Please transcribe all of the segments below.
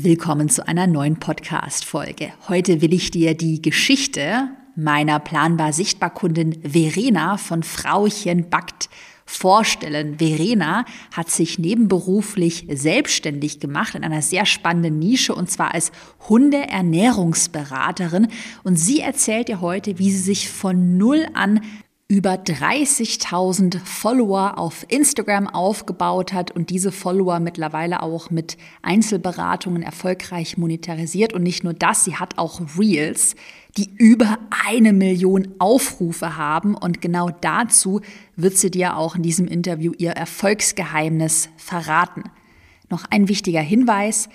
Willkommen zu einer neuen Podcast-Folge. Heute will ich dir die Geschichte meiner planbar sichtbar Kundin Verena von Frauchen Backt vorstellen. Verena hat sich nebenberuflich selbstständig gemacht in einer sehr spannenden Nische und zwar als Hundeernährungsberaterin und sie erzählt dir heute, wie sie sich von null an über 30.000 Follower auf Instagram aufgebaut hat und diese Follower mittlerweile auch mit Einzelberatungen erfolgreich monetarisiert. Und nicht nur das, sie hat auch Reels, die über eine Million Aufrufe haben. Und genau dazu wird sie dir auch in diesem Interview ihr Erfolgsgeheimnis verraten. Noch ein wichtiger Hinweis.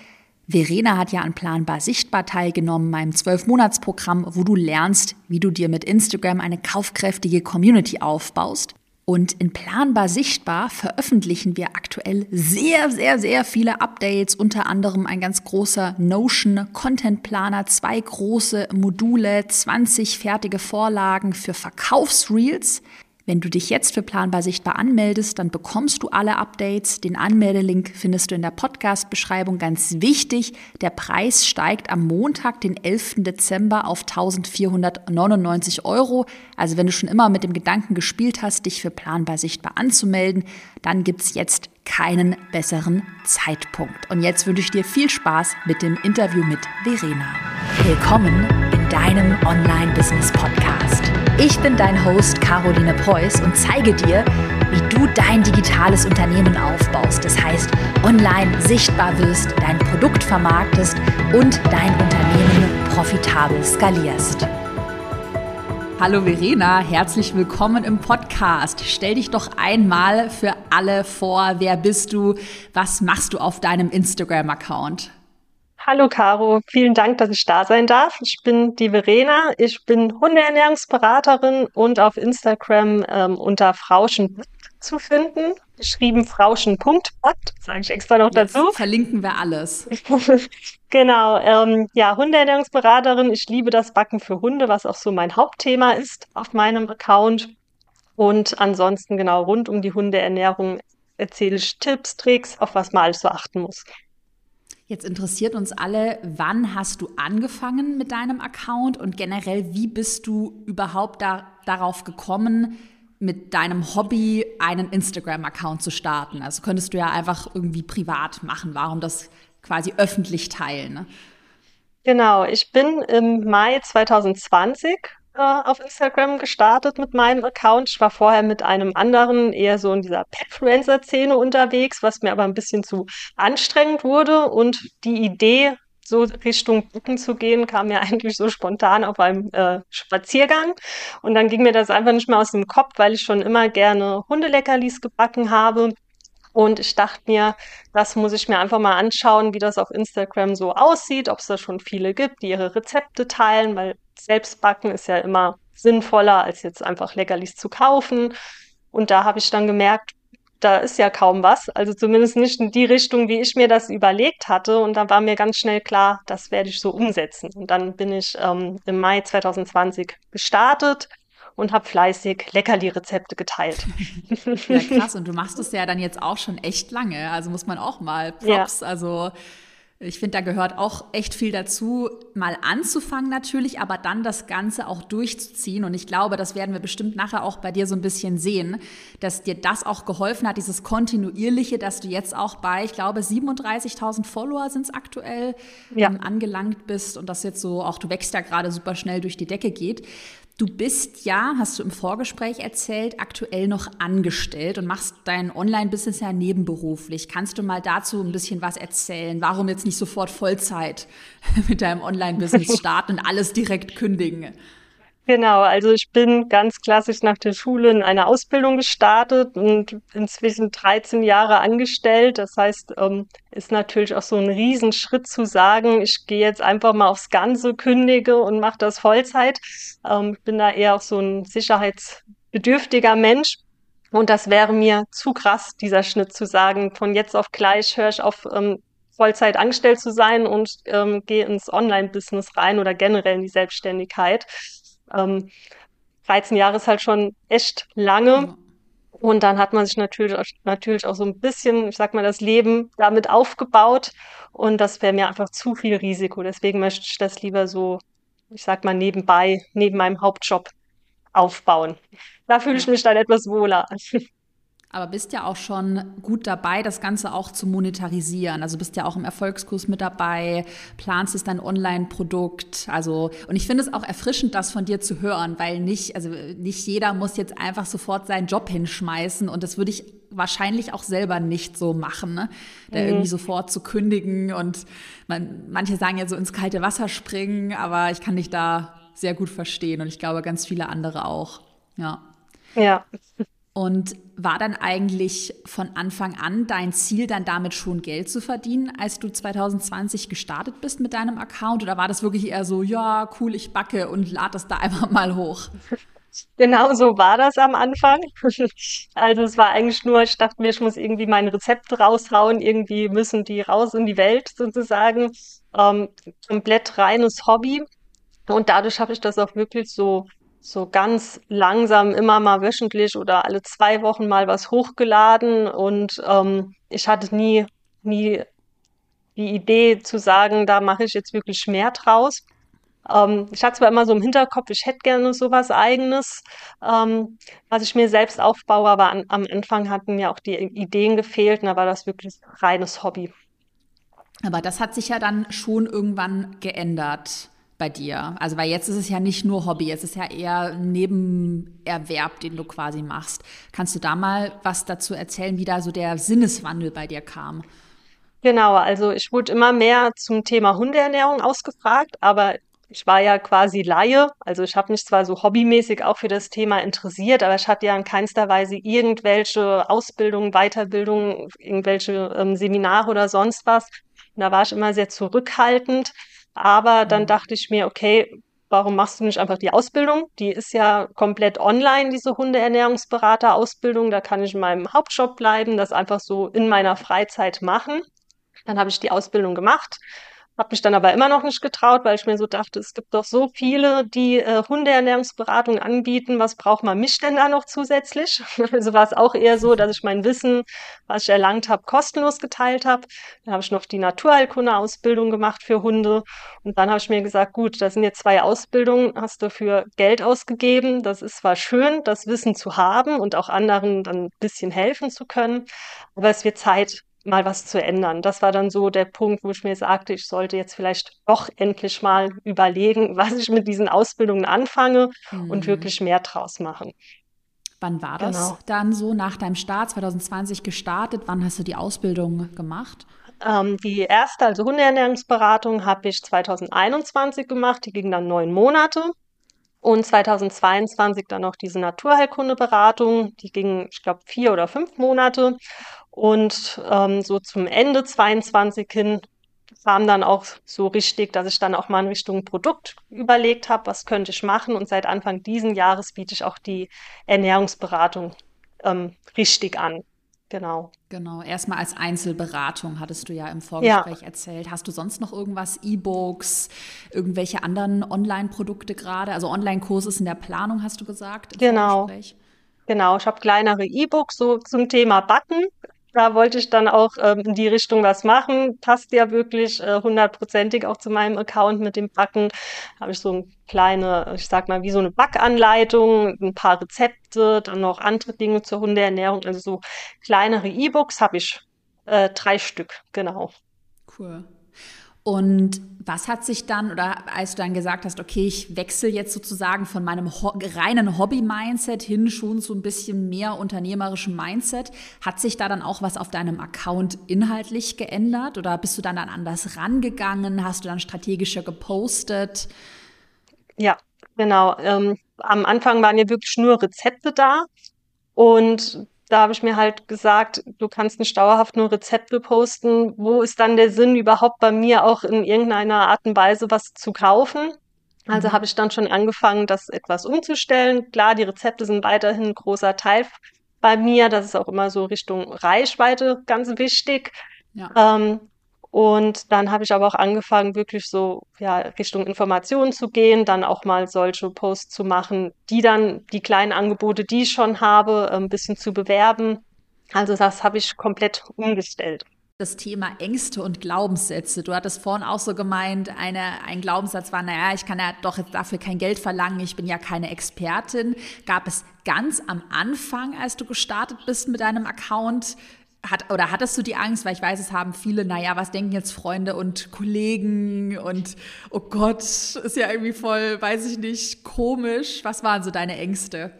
Verena hat ja an Planbar Sichtbar teilgenommen, meinem Zwölf-Monats-Programm, wo du lernst, wie du dir mit Instagram eine kaufkräftige Community aufbaust. Und in Planbar Sichtbar veröffentlichen wir aktuell sehr, sehr, sehr viele Updates, unter anderem ein ganz großer Notion Content Planer, zwei große Module, 20 fertige Vorlagen für Verkaufsreels. Wenn du dich jetzt für Planbar Sichtbar anmeldest, dann bekommst du alle Updates. Den Anmeldelink findest du in der Podcast-Beschreibung. Ganz wichtig, der Preis steigt am Montag, den 11. Dezember auf 1499 Euro. Also wenn du schon immer mit dem Gedanken gespielt hast, dich für Planbar Sichtbar anzumelden, dann gibt's jetzt keinen besseren Zeitpunkt. Und jetzt wünsche ich dir viel Spaß mit dem Interview mit Verena. Willkommen in deinem Online-Business-Podcast. Ich bin dein Host Caroline Preuß und zeige dir, wie du dein digitales Unternehmen aufbaust. Das heißt, online sichtbar wirst, dein Produkt vermarktest und dein Unternehmen profitabel skalierst. Hallo Verena, herzlich willkommen im Podcast. Stell dich doch einmal für alle vor, wer bist du, was machst du auf deinem Instagram-Account? Hallo Caro, vielen Dank, dass ich da sein darf. Ich bin die Verena, ich bin Hundeernährungsberaterin und auf Instagram ähm, unter Frauschen zu finden. Geschrieben Frauschen.bad, sage ich extra noch Jetzt dazu. Verlinken wir alles. genau, ähm, ja, Hundeernährungsberaterin. Ich liebe das Backen für Hunde, was auch so mein Hauptthema ist auf meinem Account. Und ansonsten genau rund um die Hundeernährung erzähle ich Tipps, Tricks, auf was man alles so achten muss. Jetzt interessiert uns alle, wann hast du angefangen mit deinem Account und generell, wie bist du überhaupt da, darauf gekommen, mit deinem Hobby einen Instagram-Account zu starten? Also könntest du ja einfach irgendwie privat machen. Warum das quasi öffentlich teilen? Ne? Genau, ich bin im Mai 2020 äh, auf Instagram gestartet mit meinem Account. Ich war vorher mit einem anderen eher so in dieser Petfluencer-Szene unterwegs, was mir aber ein bisschen zu anstrengend wurde. Und die Idee, so Richtung Bucken zu gehen, kam mir eigentlich so spontan auf einem äh, Spaziergang. Und dann ging mir das einfach nicht mehr aus dem Kopf, weil ich schon immer gerne Hundeleckerlis gebacken habe. Und ich dachte mir, das muss ich mir einfach mal anschauen, wie das auf Instagram so aussieht, ob es da schon viele gibt, die ihre Rezepte teilen, weil selbst backen ist ja immer sinnvoller, als jetzt einfach Leckerlis zu kaufen. Und da habe ich dann gemerkt, da ist ja kaum was. Also zumindest nicht in die Richtung, wie ich mir das überlegt hatte. Und da war mir ganz schnell klar, das werde ich so umsetzen. Und dann bin ich ähm, im Mai 2020 gestartet und habe fleißig Leckerli-Rezepte geteilt. ja, krass. Und du machst es ja dann jetzt auch schon echt lange. Also muss man auch mal Props, ja. also ich finde, da gehört auch echt viel dazu, mal anzufangen natürlich, aber dann das Ganze auch durchzuziehen. Und ich glaube, das werden wir bestimmt nachher auch bei dir so ein bisschen sehen, dass dir das auch geholfen hat, dieses kontinuierliche, dass du jetzt auch bei, ich glaube, 37.000 Follower sind es aktuell ja. ähm, angelangt bist und das jetzt so, auch du wächst ja gerade super schnell durch die Decke geht. Du bist ja, hast du im Vorgespräch erzählt, aktuell noch angestellt und machst dein Online-Business ja nebenberuflich. Kannst du mal dazu ein bisschen was erzählen? Warum jetzt nicht sofort Vollzeit mit deinem Online-Business starten und alles direkt kündigen? Genau, also ich bin ganz klassisch nach der Schule in eine Ausbildung gestartet und inzwischen 13 Jahre angestellt. Das heißt, ähm, ist natürlich auch so ein Riesenschritt zu sagen, ich gehe jetzt einfach mal aufs Ganze, kündige und mache das Vollzeit. Ähm, ich bin da eher auch so ein sicherheitsbedürftiger Mensch. Und das wäre mir zu krass, dieser Schnitt zu sagen, von jetzt auf gleich höre ich auf, ähm, Vollzeit angestellt zu sein und ähm, gehe ins Online-Business rein oder generell in die Selbstständigkeit. Ähm, 13 Jahre ist halt schon echt lange. Und dann hat man sich natürlich, natürlich auch so ein bisschen, ich sag mal, das Leben damit aufgebaut. Und das wäre mir einfach zu viel Risiko. Deswegen möchte ich das lieber so, ich sag mal, nebenbei, neben meinem Hauptjob aufbauen. Da fühle ich mich dann etwas wohler. Aber bist ja auch schon gut dabei, das Ganze auch zu monetarisieren. Also bist ja auch im Erfolgskurs mit dabei, planst es dein Online-Produkt. Also, und ich finde es auch erfrischend, das von dir zu hören, weil nicht, also nicht jeder muss jetzt einfach sofort seinen Job hinschmeißen. Und das würde ich wahrscheinlich auch selber nicht so machen, ne? Da mhm. irgendwie sofort zu kündigen. Und man, manche sagen ja so ins kalte Wasser springen, aber ich kann dich da sehr gut verstehen und ich glaube ganz viele andere auch. Ja. Ja. Und war dann eigentlich von Anfang an dein Ziel, dann damit schon Geld zu verdienen, als du 2020 gestartet bist mit deinem Account? Oder war das wirklich eher so, ja, cool, ich backe und lade das da einfach mal hoch? Genau so war das am Anfang. Also es war eigentlich nur, ich dachte mir, ich muss irgendwie meine Rezepte raushauen, irgendwie müssen die raus in die Welt sozusagen. Ähm, komplett reines Hobby. Und dadurch habe ich das auch wirklich so so ganz langsam immer mal wöchentlich oder alle zwei Wochen mal was hochgeladen und ähm, ich hatte nie, nie die Idee zu sagen, da mache ich jetzt wirklich mehr draus. Ähm, ich hatte zwar immer so im Hinterkopf, ich hätte gerne sowas eigenes, ähm, was ich mir selbst aufbaue, aber an, am Anfang hatten mir auch die Ideen gefehlt und da war das wirklich reines Hobby. Aber das hat sich ja dann schon irgendwann geändert bei dir? Also, weil jetzt ist es ja nicht nur Hobby, jetzt ist ja eher ein Nebenerwerb, den du quasi machst. Kannst du da mal was dazu erzählen, wie da so der Sinneswandel bei dir kam? Genau, also ich wurde immer mehr zum Thema Hundeernährung ausgefragt, aber ich war ja quasi Laie. Also ich habe mich zwar so hobbymäßig auch für das Thema interessiert, aber ich hatte ja in keinster Weise irgendwelche Ausbildungen, Weiterbildungen, irgendwelche ähm, Seminare oder sonst was. Und da war ich immer sehr zurückhaltend. Aber dann mhm. dachte ich mir, okay, warum machst du nicht einfach die Ausbildung? Die ist ja komplett online, diese Hundeernährungsberater-Ausbildung. Da kann ich in meinem Hauptjob bleiben, das einfach so in meiner Freizeit machen. Dann habe ich die Ausbildung gemacht habe mich dann aber immer noch nicht getraut, weil ich mir so dachte, es gibt doch so viele, die äh, Hundeernährungsberatung anbieten. Was braucht man mich denn da noch zusätzlich? also war es auch eher so, dass ich mein Wissen, was ich erlangt habe, kostenlos geteilt habe. Dann habe ich noch die Naturheilkunde-Ausbildung gemacht für Hunde. Und dann habe ich mir gesagt, gut, das sind jetzt zwei Ausbildungen, hast du für Geld ausgegeben. Das ist zwar schön, das Wissen zu haben und auch anderen dann ein bisschen helfen zu können, aber es wird Zeit, mal was zu ändern. Das war dann so der Punkt, wo ich mir sagte, ich sollte jetzt vielleicht doch endlich mal überlegen, was ich mit diesen Ausbildungen anfange mhm. und wirklich mehr draus machen. Wann war das genau. dann so nach deinem Start 2020 gestartet? Wann hast du die Ausbildung gemacht? Ähm, die erste, also Hundeernährungsberatung, habe ich 2021 gemacht. Die ging dann neun Monate. Und 2022 dann noch diese Naturheilkundeberatung. Die ging, ich glaube, vier oder fünf Monate. Und ähm, so zum Ende 22 hin kam dann auch so richtig, dass ich dann auch mal in Richtung Produkt überlegt habe, was könnte ich machen. Und seit Anfang diesen Jahres biete ich auch die Ernährungsberatung ähm, richtig an. Genau. Genau. Erstmal als Einzelberatung hattest du ja im Vorgespräch ja. erzählt. Hast du sonst noch irgendwas, E-Books, irgendwelche anderen Online-Produkte gerade? Also Online-Kurs ist in der Planung, hast du gesagt? genau. Genau, ich habe kleinere E-Books so zum Thema Backen. Da wollte ich dann auch ähm, in die Richtung was machen. Passt ja wirklich äh, hundertprozentig auch zu meinem Account mit dem Backen. Habe ich so eine kleine, ich sag mal, wie so eine Backanleitung, ein paar Rezepte, dann noch andere Dinge zur Hundeernährung. Also so kleinere E-Books habe ich äh, drei Stück, genau. Cool. Und was hat sich dann, oder als du dann gesagt hast, okay, ich wechsle jetzt sozusagen von meinem ho reinen Hobby-Mindset hin schon zu ein bisschen mehr unternehmerischem Mindset, hat sich da dann auch was auf deinem Account inhaltlich geändert? Oder bist du dann, dann anders rangegangen? Hast du dann strategischer gepostet? Ja, genau. Ähm, am Anfang waren ja wirklich nur Rezepte da. Und da habe ich mir halt gesagt, du kannst nicht dauerhaft nur Rezepte posten. Wo ist dann der Sinn, überhaupt bei mir auch in irgendeiner Art und Weise was zu kaufen? Also mhm. habe ich dann schon angefangen, das etwas umzustellen. Klar, die Rezepte sind weiterhin ein großer Teil bei mir. Das ist auch immer so Richtung Reichweite ganz wichtig. Ja. Ähm, Und dann habe ich aber auch angefangen, wirklich so ja, Richtung Informationen zu gehen, dann auch mal solche Posts zu machen, die dann die kleinen Angebote, die ich schon habe, ein bisschen zu bewerben. Also das habe ich komplett umgestellt das Thema Ängste und Glaubenssätze. Du hattest vorhin auch so gemeint, eine, ein Glaubenssatz war, naja, ich kann ja doch dafür kein Geld verlangen, ich bin ja keine Expertin. Gab es ganz am Anfang, als du gestartet bist mit deinem Account, hat, oder hattest du die Angst, weil ich weiß, es haben viele, naja, was denken jetzt Freunde und Kollegen und oh Gott, ist ja irgendwie voll, weiß ich nicht, komisch. Was waren so deine Ängste?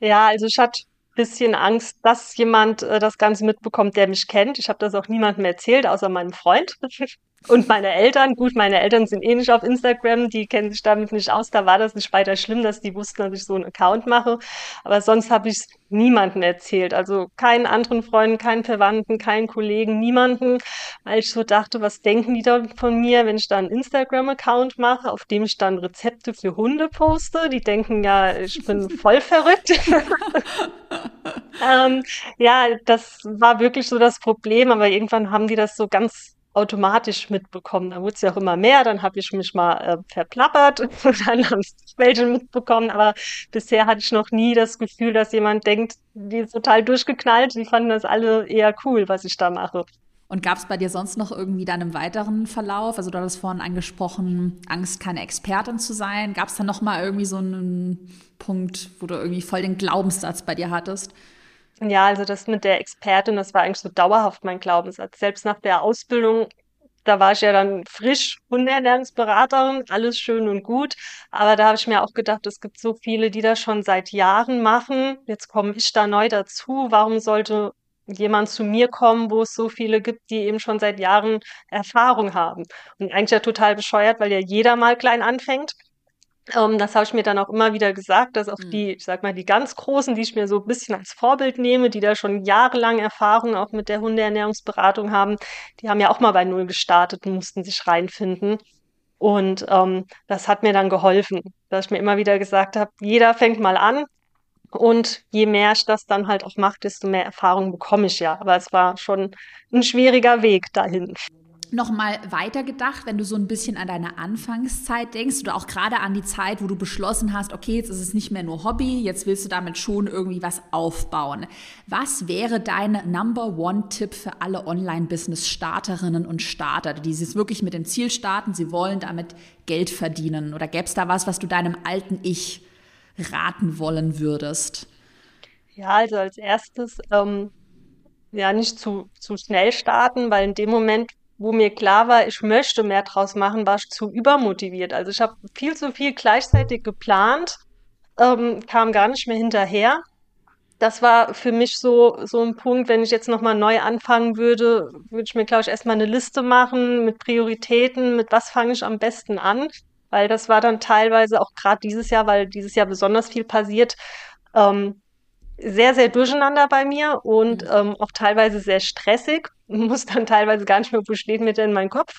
Ja, also ich hatte bisschen Angst, dass jemand äh, das Ganze mitbekommt, der mich kennt. Ich habe das auch niemandem erzählt, außer meinem Freund. Und meine Eltern, gut, meine Eltern sind eh nicht auf Instagram, die kennen sich damit nicht aus. Da war das nicht weiter schlimm, dass die wussten, dass ich so einen Account mache. Aber sonst habe ich es niemandem erzählt. Also keinen anderen Freunden, keinen Verwandten, keinen Kollegen, niemanden. Weil ich so dachte, was denken die da von mir, wenn ich da einen Instagram-Account mache, auf dem ich dann Rezepte für Hunde poste? Die denken ja, ich bin voll verrückt. ähm, ja, das war wirklich so das Problem. Aber irgendwann haben die das so ganz automatisch mitbekommen. Da wurde es ja auch immer mehr, dann habe ich mich mal äh, verplappert und dann haben es welche mitbekommen, aber bisher hatte ich noch nie das Gefühl, dass jemand denkt, die ist total durchgeknallt, die fanden das alle eher cool, was ich da mache. Und gab es bei dir sonst noch irgendwie dann im weiteren Verlauf, also du hattest vorhin angesprochen, Angst, keine Expertin zu sein, gab es da noch mal irgendwie so einen Punkt, wo du irgendwie voll den Glaubenssatz bei dir hattest? Ja, also das mit der Expertin, das war eigentlich so dauerhaft mein Glaubenssatz. Selbst nach der Ausbildung, da war ich ja dann frisch Hundeernährungsberaterin, alles schön und gut. Aber da habe ich mir auch gedacht, es gibt so viele, die das schon seit Jahren machen. Jetzt komme ich da neu dazu. Warum sollte jemand zu mir kommen, wo es so viele gibt, die eben schon seit Jahren Erfahrung haben? Und eigentlich ja total bescheuert, weil ja jeder mal klein anfängt. Ähm, das habe ich mir dann auch immer wieder gesagt, dass auch mhm. die, ich sag mal, die ganz Großen, die ich mir so ein bisschen als Vorbild nehme, die da schon jahrelang Erfahrung auch mit der Hundeernährungsberatung haben, die haben ja auch mal bei Null gestartet und mussten sich reinfinden. Und ähm, das hat mir dann geholfen, dass ich mir immer wieder gesagt habe, jeder fängt mal an. Und je mehr ich das dann halt auch mache, desto mehr Erfahrung bekomme ich ja. Aber es war schon ein schwieriger Weg dahin nochmal weitergedacht, wenn du so ein bisschen an deine Anfangszeit denkst oder auch gerade an die Zeit, wo du beschlossen hast, okay, jetzt ist es nicht mehr nur Hobby, jetzt willst du damit schon irgendwie was aufbauen. Was wäre dein Number One-Tipp für alle Online-Business-Starterinnen und Starter, die jetzt wirklich mit dem Ziel starten, sie wollen damit Geld verdienen? Oder gäbe es da was, was du deinem alten Ich raten wollen würdest? Ja, also als erstes, ähm, ja, nicht zu, zu schnell starten, weil in dem Moment, wo mir klar war, ich möchte mehr draus machen, war ich zu übermotiviert. Also ich habe viel zu viel gleichzeitig geplant, ähm, kam gar nicht mehr hinterher. Das war für mich so, so ein Punkt, wenn ich jetzt nochmal neu anfangen würde, würde ich mir, glaube ich, erstmal eine Liste machen mit Prioritäten, mit was fange ich am besten an. Weil das war dann teilweise auch gerade dieses Jahr, weil dieses Jahr besonders viel passiert, ähm, sehr, sehr durcheinander bei mir und mhm. ähm, auch teilweise sehr stressig. Muss dann teilweise gar nicht mehr, wo steht mir denn mein Kopf?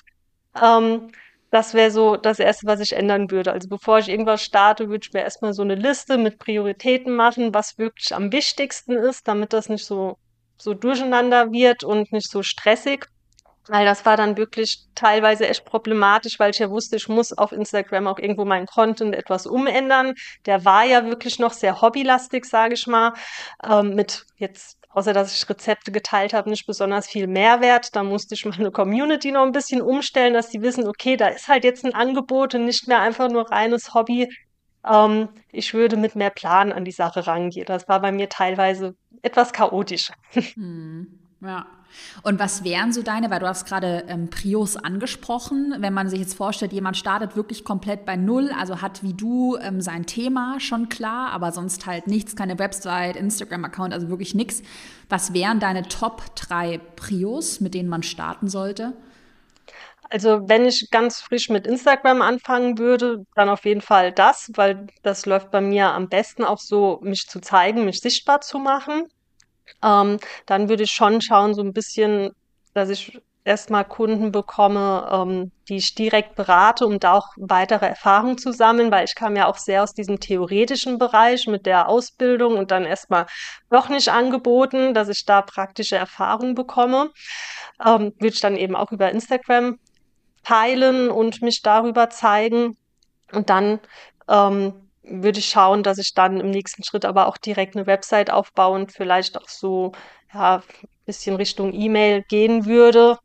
Ähm, das wäre so das Erste, was ich ändern würde. Also bevor ich irgendwas starte, würde ich mir erstmal so eine Liste mit Prioritäten machen, was wirklich am wichtigsten ist, damit das nicht so, so durcheinander wird und nicht so stressig. Weil das war dann wirklich teilweise echt problematisch, weil ich ja wusste, ich muss auf Instagram auch irgendwo meinen Content etwas umändern. Der war ja wirklich noch sehr hobbylastig, sage ich mal, ähm, mit jetzt außer dass ich Rezepte geteilt habe, nicht besonders viel Mehrwert. Da musste ich meine Community noch ein bisschen umstellen, dass die wissen, okay, da ist halt jetzt ein Angebot und nicht mehr einfach nur reines Hobby. Ähm, ich würde mit mehr Plan an die Sache rangehen. Das war bei mir teilweise etwas chaotisch. Hm, ja. Und was wären so deine, weil du hast gerade ähm, Prios angesprochen, wenn man sich jetzt vorstellt, jemand startet wirklich komplett bei Null, also hat wie du ähm, sein Thema schon klar, aber sonst halt nichts, keine Website, Instagram-Account, also wirklich nichts. Was wären deine Top drei Prios, mit denen man starten sollte? Also wenn ich ganz frisch mit Instagram anfangen würde, dann auf jeden Fall das, weil das läuft bei mir am besten auch so, mich zu zeigen, mich sichtbar zu machen. Ähm, dann würde ich schon schauen, so ein bisschen, dass ich erstmal Kunden bekomme, ähm, die ich direkt berate, um da auch weitere Erfahrungen zu sammeln, weil ich kam ja auch sehr aus diesem theoretischen Bereich mit der Ausbildung und dann erstmal noch nicht angeboten, dass ich da praktische Erfahrungen bekomme. ähm, würde ich dann eben auch über Instagram teilen und mich darüber zeigen. Und dann ähm, würde ich schauen, dass ich dann im nächsten Schritt aber auch direkt eine Website aufbaue und vielleicht auch so ja, ein bisschen Richtung E-Mail gehen würde.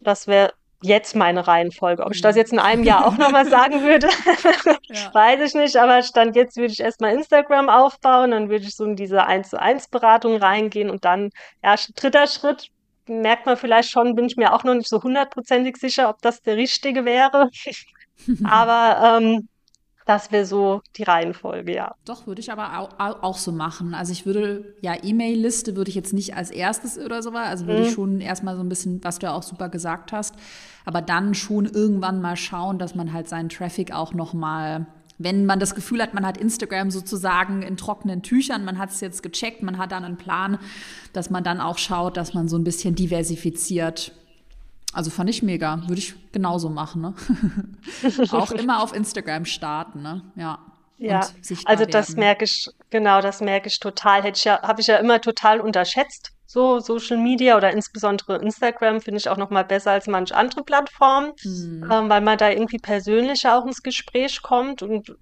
Das wäre jetzt meine Reihenfolge. Ob ich das mhm. jetzt in einem Jahr auch nochmal sagen würde, ja. weiß ich nicht. Aber Stand jetzt würde ich erstmal Instagram aufbauen, dann würde ich so in diese 1 zu 1 Beratung reingehen und dann, ja, dritter Schritt, merkt man vielleicht schon, bin ich mir auch noch nicht so hundertprozentig sicher, ob das der richtige wäre. aber ähm, das wäre so die Reihenfolge, ja. Doch, würde ich aber auch, auch, so machen. Also ich würde, ja, E-Mail-Liste würde ich jetzt nicht als erstes oder so, also würde mhm. ich schon erstmal so ein bisschen, was du ja auch super gesagt hast, aber dann schon irgendwann mal schauen, dass man halt seinen Traffic auch noch mal wenn man das Gefühl hat, man hat Instagram sozusagen in trockenen Tüchern, man hat es jetzt gecheckt, man hat dann einen Plan, dass man dann auch schaut, dass man so ein bisschen diversifiziert also fand ich mega. Würde ich genauso machen, ne? auch immer auf Instagram starten, ne? Ja. Ja, also das werden. merke ich, genau, das merke ich total. Hätte ich ja, habe ich ja immer total unterschätzt. So Social Media oder insbesondere Instagram finde ich auch noch mal besser als manche andere Plattformen, hm. ähm, weil man da irgendwie persönlicher auch ins Gespräch kommt und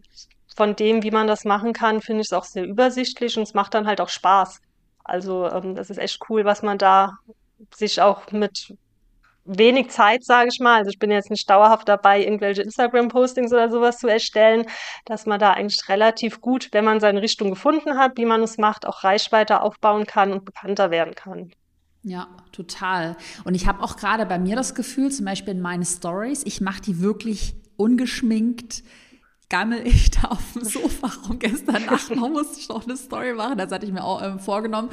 von dem, wie man das machen kann, finde ich es auch sehr übersichtlich und es macht dann halt auch Spaß. Also ähm, das ist echt cool, was man da sich auch mit wenig Zeit, sage ich mal. Also ich bin jetzt nicht dauerhaft dabei, irgendwelche Instagram-Postings oder sowas zu erstellen, dass man da eigentlich relativ gut, wenn man seine Richtung gefunden hat, wie man es macht, auch Reichweite aufbauen kann und bekannter werden kann. Ja, total. Und ich habe auch gerade bei mir das Gefühl, zum Beispiel in meinen Stories, ich mache die wirklich ungeschminkt gammel ich da auf dem Sofa rum. Gestern Nacht noch musste ich noch eine Story machen, das hatte ich mir auch ähm, vorgenommen.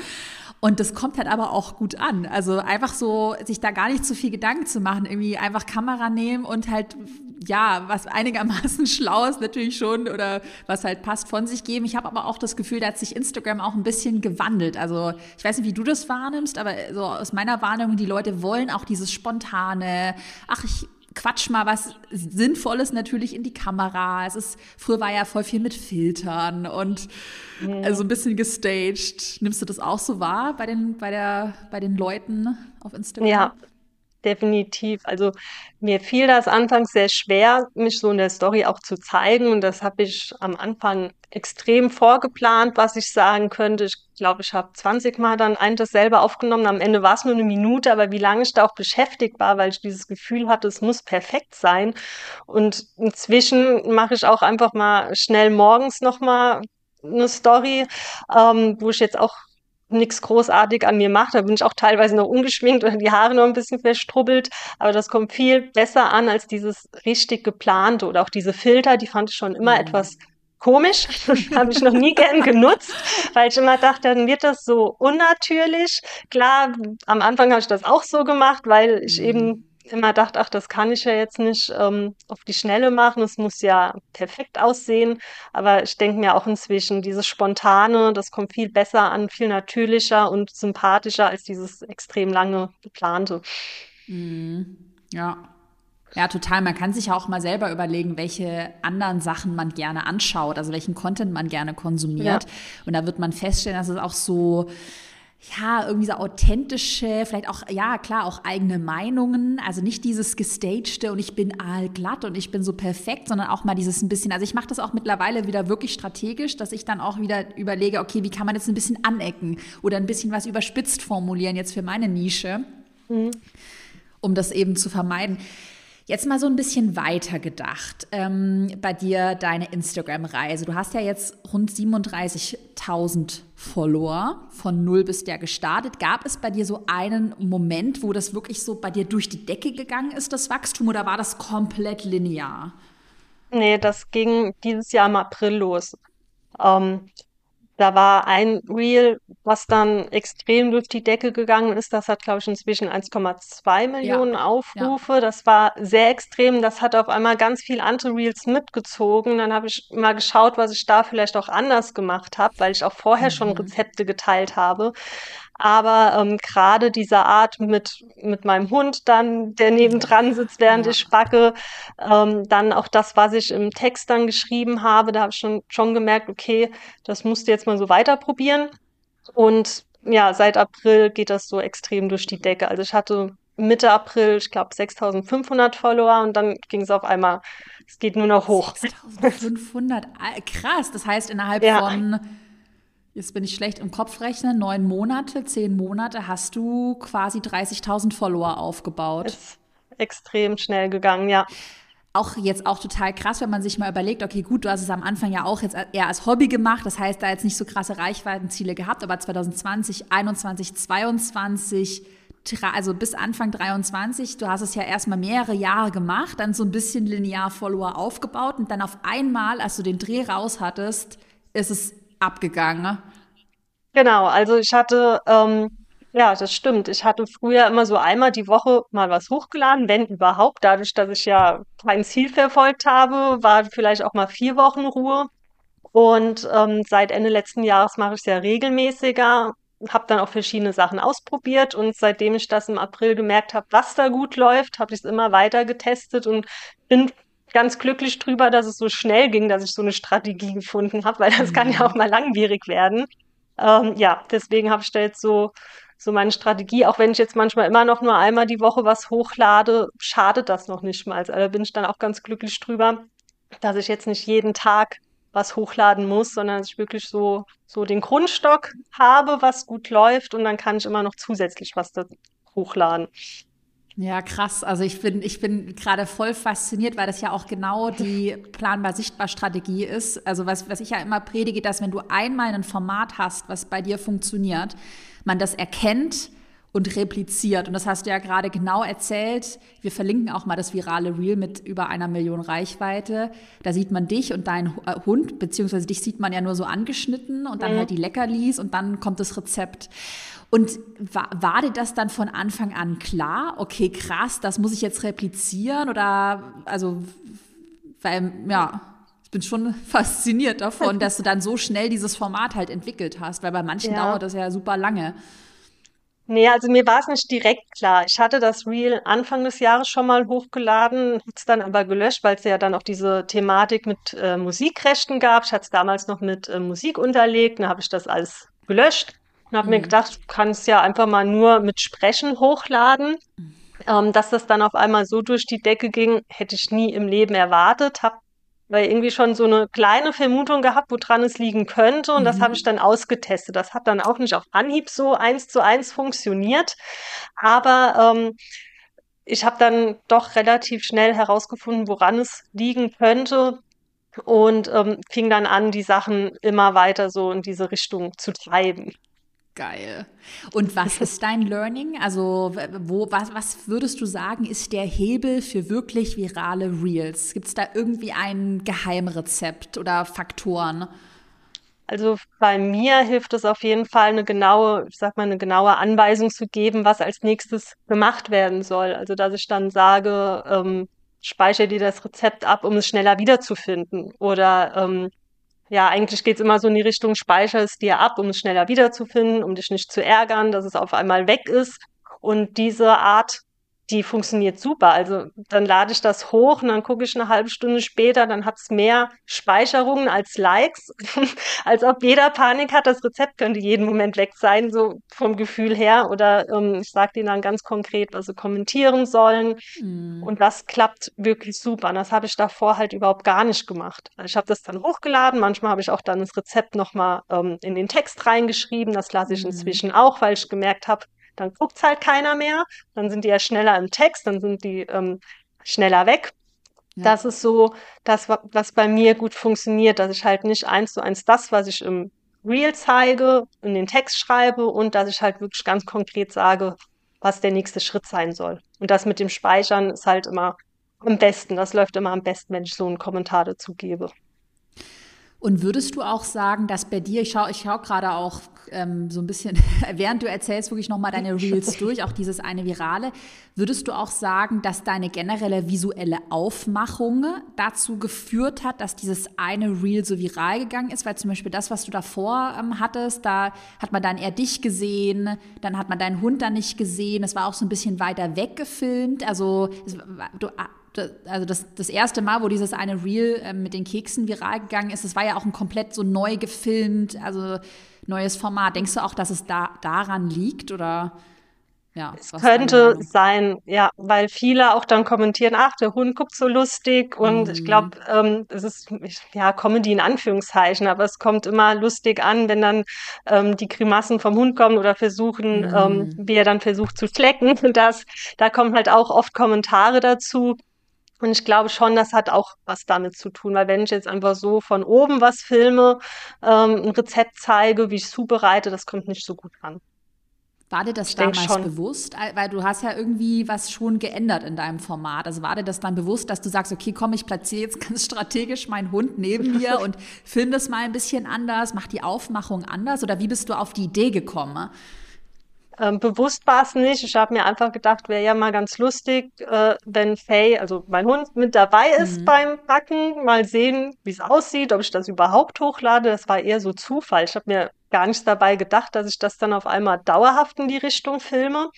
Und das kommt halt aber auch gut an. Also einfach so, sich da gar nicht zu viel Gedanken zu machen, irgendwie einfach Kamera nehmen und halt, ja, was einigermaßen schlau ist natürlich schon oder was halt passt von sich geben. Ich habe aber auch das Gefühl, da hat sich Instagram auch ein bisschen gewandelt. Also ich weiß nicht, wie du das wahrnimmst, aber so aus meiner Wahrnehmung, die Leute wollen auch dieses spontane, ach, ich quatsch mal was Sinnvolles natürlich in die Kamera. Es ist, früher war ja voll viel mit Filtern und mhm. also ein bisschen gestaged. Nimmst du das auch so wahr bei den, bei der, bei den Leuten auf Instagram? Ja, definitiv. Also mir fiel das anfangs sehr schwer, mich so in der Story auch zu zeigen. Und das habe ich am Anfang extrem vorgeplant, was ich sagen könnte. Ich glaube, ich habe 20 Mal dann ein das selber aufgenommen. Am Ende war es nur eine Minute, aber wie lange ich da auch beschäftigt war, weil ich dieses Gefühl hatte, es muss perfekt sein. Und inzwischen mache ich auch einfach mal schnell morgens nochmal eine Story, ähm, wo ich jetzt auch nichts großartig an mir mache. Da bin ich auch teilweise noch ungeschminkt oder die Haare noch ein bisschen verstrubbelt. Aber das kommt viel besser an als dieses richtig geplante oder auch diese Filter, die fand ich schon immer mhm. etwas komisch. habe ich noch nie gern genutzt, weil ich immer dachte, dann wird das so unnatürlich. Klar, am Anfang habe ich das auch so gemacht, weil ich mhm. eben immer dachte, ach, das kann ich ja jetzt nicht ähm, auf die Schnelle machen, es muss ja perfekt aussehen. Aber ich denke mir auch inzwischen, dieses Spontane, das kommt viel besser an, viel natürlicher und sympathischer als dieses extrem lange geplante. Mhm. Ja. Ja, total. Man kann sich ja auch mal selber überlegen, welche anderen Sachen man gerne anschaut, also welchen Content man gerne konsumiert. Ja. Und da wird man feststellen, dass es auch so ja, irgendwie so authentische, vielleicht auch, ja, klar, auch eigene Meinungen. Also nicht dieses gestagte und ich bin allglatt und ich bin so perfekt, sondern auch mal dieses ein bisschen, also ich mache das auch mittlerweile wieder wirklich strategisch, dass ich dann auch wieder überlege, okay, wie kann man jetzt ein bisschen anecken oder ein bisschen was überspitzt formulieren jetzt für meine Nische, mhm. um das eben zu vermeiden. Jetzt mal so ein bisschen weiter gedacht ähm, bei dir deine Instagram-Reise. Du hast ja jetzt rund 37.000 Follower von null bis der gestartet. Gab es bei dir so einen Moment, wo das wirklich so bei dir durch die Decke gegangen ist, das Wachstum, oder war das komplett linear? Nee, das ging dieses Jahr im April los. Ähm, da war ein Reel, was dann extrem durch die Decke gegangen ist. Das hat, glaube ich, inzwischen 1,2 Millionen ja, Aufrufe. Ja. Das war sehr extrem. Das hat auf einmal ganz viel andere Reels mitgezogen. Dann habe ich mal geschaut, was ich da vielleicht auch anders gemacht habe, weil ich auch vorher mhm. schon Rezepte geteilt habe. Aber ähm, gerade diese Art mit, mit meinem Hund dann, der nebendran sitzt, während ja. ich backe, ähm, dann auch das, was ich im Text dann geschrieben habe, da habe ich schon, schon gemerkt, okay, das musst du jetzt mal so weiter probieren. Und ja, seit April geht das so extrem durch die Decke. Also ich hatte Mitte April, ich glaube, 6500 Follower und dann ging es auf einmal, es geht nur noch hoch. 6500, krass. Das heißt, innerhalb ja. von, jetzt bin ich schlecht im Kopf rechnen, neun Monate, zehn Monate hast du quasi 30.000 Follower aufgebaut. Ist extrem schnell gegangen, ja. Auch jetzt auch total krass, wenn man sich mal überlegt, okay, gut, du hast es am Anfang ja auch jetzt eher als Hobby gemacht, das heißt, da jetzt nicht so krasse Reichweitenziele gehabt, aber 2020, 21, 22, also bis Anfang 23, du hast es ja erstmal mehrere Jahre gemacht, dann so ein bisschen linear Follower aufgebaut und dann auf einmal, als du den Dreh raus hattest, ist es abgegangen. Genau, also ich hatte ähm, ja, das stimmt. Ich hatte früher immer so einmal die Woche mal was hochgeladen, wenn überhaupt. Dadurch, dass ich ja kein Ziel verfolgt habe, war vielleicht auch mal vier Wochen Ruhe. Und ähm, seit Ende letzten Jahres mache ich es ja regelmäßiger, habe dann auch verschiedene Sachen ausprobiert und seitdem ich das im April gemerkt habe, was da gut läuft, habe ich es immer weiter getestet und bin ganz glücklich drüber, dass es so schnell ging, dass ich so eine Strategie gefunden habe, weil das kann ja mhm. auch mal langwierig werden. Ähm, ja, deswegen habe ich da jetzt so so meine Strategie. Auch wenn ich jetzt manchmal immer noch nur einmal die Woche was hochlade, schadet das noch nicht mal. Also da bin ich dann auch ganz glücklich drüber, dass ich jetzt nicht jeden Tag was hochladen muss, sondern dass ich wirklich so, so den Grundstock habe, was gut läuft und dann kann ich immer noch zusätzlich was da hochladen. Ja, krass. Also ich bin, ich bin gerade voll fasziniert, weil das ja auch genau die planbar sichtbar Strategie ist. Also was, was ich ja immer predige, dass wenn du einmal ein Format hast, was bei dir funktioniert, man das erkennt und repliziert. Und das hast du ja gerade genau erzählt. Wir verlinken auch mal das virale Reel mit über einer Million Reichweite. Da sieht man dich und deinen äh, Hund, beziehungsweise dich sieht man ja nur so angeschnitten und dann mhm. halt die Leckerlis und dann kommt das Rezept. Und war, war dir das dann von Anfang an klar? Okay, krass, das muss ich jetzt replizieren oder also, weil, ja, ich bin schon fasziniert davon, dass du dann so schnell dieses Format halt entwickelt hast, weil bei manchen ja. dauert das ja super lange. Nee, also mir war es nicht direkt klar. Ich hatte das Reel Anfang des Jahres schon mal hochgeladen, habe es dann aber gelöscht, weil es ja dann auch diese Thematik mit äh, Musikrechten gab. Ich hatte es damals noch mit äh, Musik unterlegt, dann habe ich das alles gelöscht und habe mhm. mir gedacht, du kannst ja einfach mal nur mit Sprechen hochladen. Mhm. Ähm, dass das dann auf einmal so durch die Decke ging, hätte ich nie im Leben erwartet. Habe weil irgendwie schon so eine kleine Vermutung gehabt, woran es liegen könnte. Und mhm. das habe ich dann ausgetestet. Das hat dann auch nicht auf Anhieb so eins zu eins funktioniert. Aber ähm, ich habe dann doch relativ schnell herausgefunden, woran es liegen könnte. Und ähm, fing dann an, die Sachen immer weiter so in diese Richtung zu treiben. Geil. Und was ist dein Learning? Also, wo, was, was würdest du sagen, ist der Hebel für wirklich virale Reels? Gibt es da irgendwie ein Geheimrezept oder Faktoren? Also bei mir hilft es auf jeden Fall, eine genaue, ich sag mal, eine genaue Anweisung zu geben, was als nächstes gemacht werden soll. Also dass ich dann sage, ähm, speichere dir das Rezept ab, um es schneller wiederzufinden. Oder ähm, ja, eigentlich geht's immer so in die Richtung, speicher es dir ab, um es schneller wiederzufinden, um dich nicht zu ärgern, dass es auf einmal weg ist. Und diese Art die funktioniert super. Also dann lade ich das hoch und dann gucke ich eine halbe Stunde später, dann hat es mehr Speicherungen als Likes, als ob jeder Panik hat, das Rezept könnte jeden Moment weg sein, so vom Gefühl her. Oder ähm, ich sage denen dann ganz konkret, was sie kommentieren sollen. Mhm. Und das klappt wirklich super. Und das habe ich davor halt überhaupt gar nicht gemacht. Also ich habe das dann hochgeladen, manchmal habe ich auch dann das Rezept nochmal ähm, in den Text reingeschrieben. Das lasse ich mhm. inzwischen auch, weil ich gemerkt habe, dann guckt's halt keiner mehr, dann sind die ja schneller im Text, dann sind die ähm, schneller weg. Ja. Das ist so das, was bei mir gut funktioniert, dass ich halt nicht eins zu eins das, was ich im Reel zeige, in den Text schreibe und dass ich halt wirklich ganz konkret sage, was der nächste Schritt sein soll. Und das mit dem Speichern ist halt immer am besten. Das läuft immer am besten, wenn ich so einen Kommentar dazu gebe. Und würdest du auch sagen, dass bei dir, ich schaue ich schau gerade auch ähm, so ein bisschen, während du erzählst, wirklich nochmal deine Reels durch, auch dieses eine Virale, würdest du auch sagen, dass deine generelle visuelle Aufmachung dazu geführt hat, dass dieses eine Reel so viral gegangen ist? Weil zum Beispiel das, was du davor ähm, hattest, da hat man dann eher dich gesehen, dann hat man deinen Hund dann nicht gesehen, es war auch so ein bisschen weiter weg gefilmt. Also es, du also das, das erste Mal, wo dieses eine Reel äh, mit den Keksen viral gegangen ist, das war ja auch ein komplett so neu gefilmt, also neues Format. Denkst du auch, dass es da daran liegt oder? ja, es könnte sein, ja, weil viele auch dann kommentieren, ach, der Hund guckt so lustig und mhm. ich glaube, ähm, es ist ja Comedy in Anführungszeichen, aber es kommt immer lustig an, wenn dann ähm, die Grimassen vom Hund kommen oder versuchen, ähm, mhm. ähm, wie er dann versucht zu schlecken. Das, da kommen halt auch oft Kommentare dazu. Und ich glaube schon, das hat auch was damit zu tun, weil wenn ich jetzt einfach so von oben was filme, ähm, ein Rezept zeige, wie ich es zubereite, das kommt nicht so gut an. War dir das ich damals bewusst? Weil du hast ja irgendwie was schon geändert in deinem Format. Also war dir das dann bewusst, dass du sagst, okay, komm, ich platziere jetzt ganz strategisch meinen Hund neben mir und film das mal ein bisschen anders, mach die Aufmachung anders? Oder wie bist du auf die Idee gekommen? Ähm, bewusst war es nicht. Ich habe mir einfach gedacht, wäre ja mal ganz lustig, äh, wenn Faye, also mein Hund, mit dabei ist mhm. beim Backen. Mal sehen, wie es aussieht, ob ich das überhaupt hochlade. Das war eher so Zufall. Ich habe mir gar nichts dabei gedacht, dass ich das dann auf einmal dauerhaft in die Richtung filme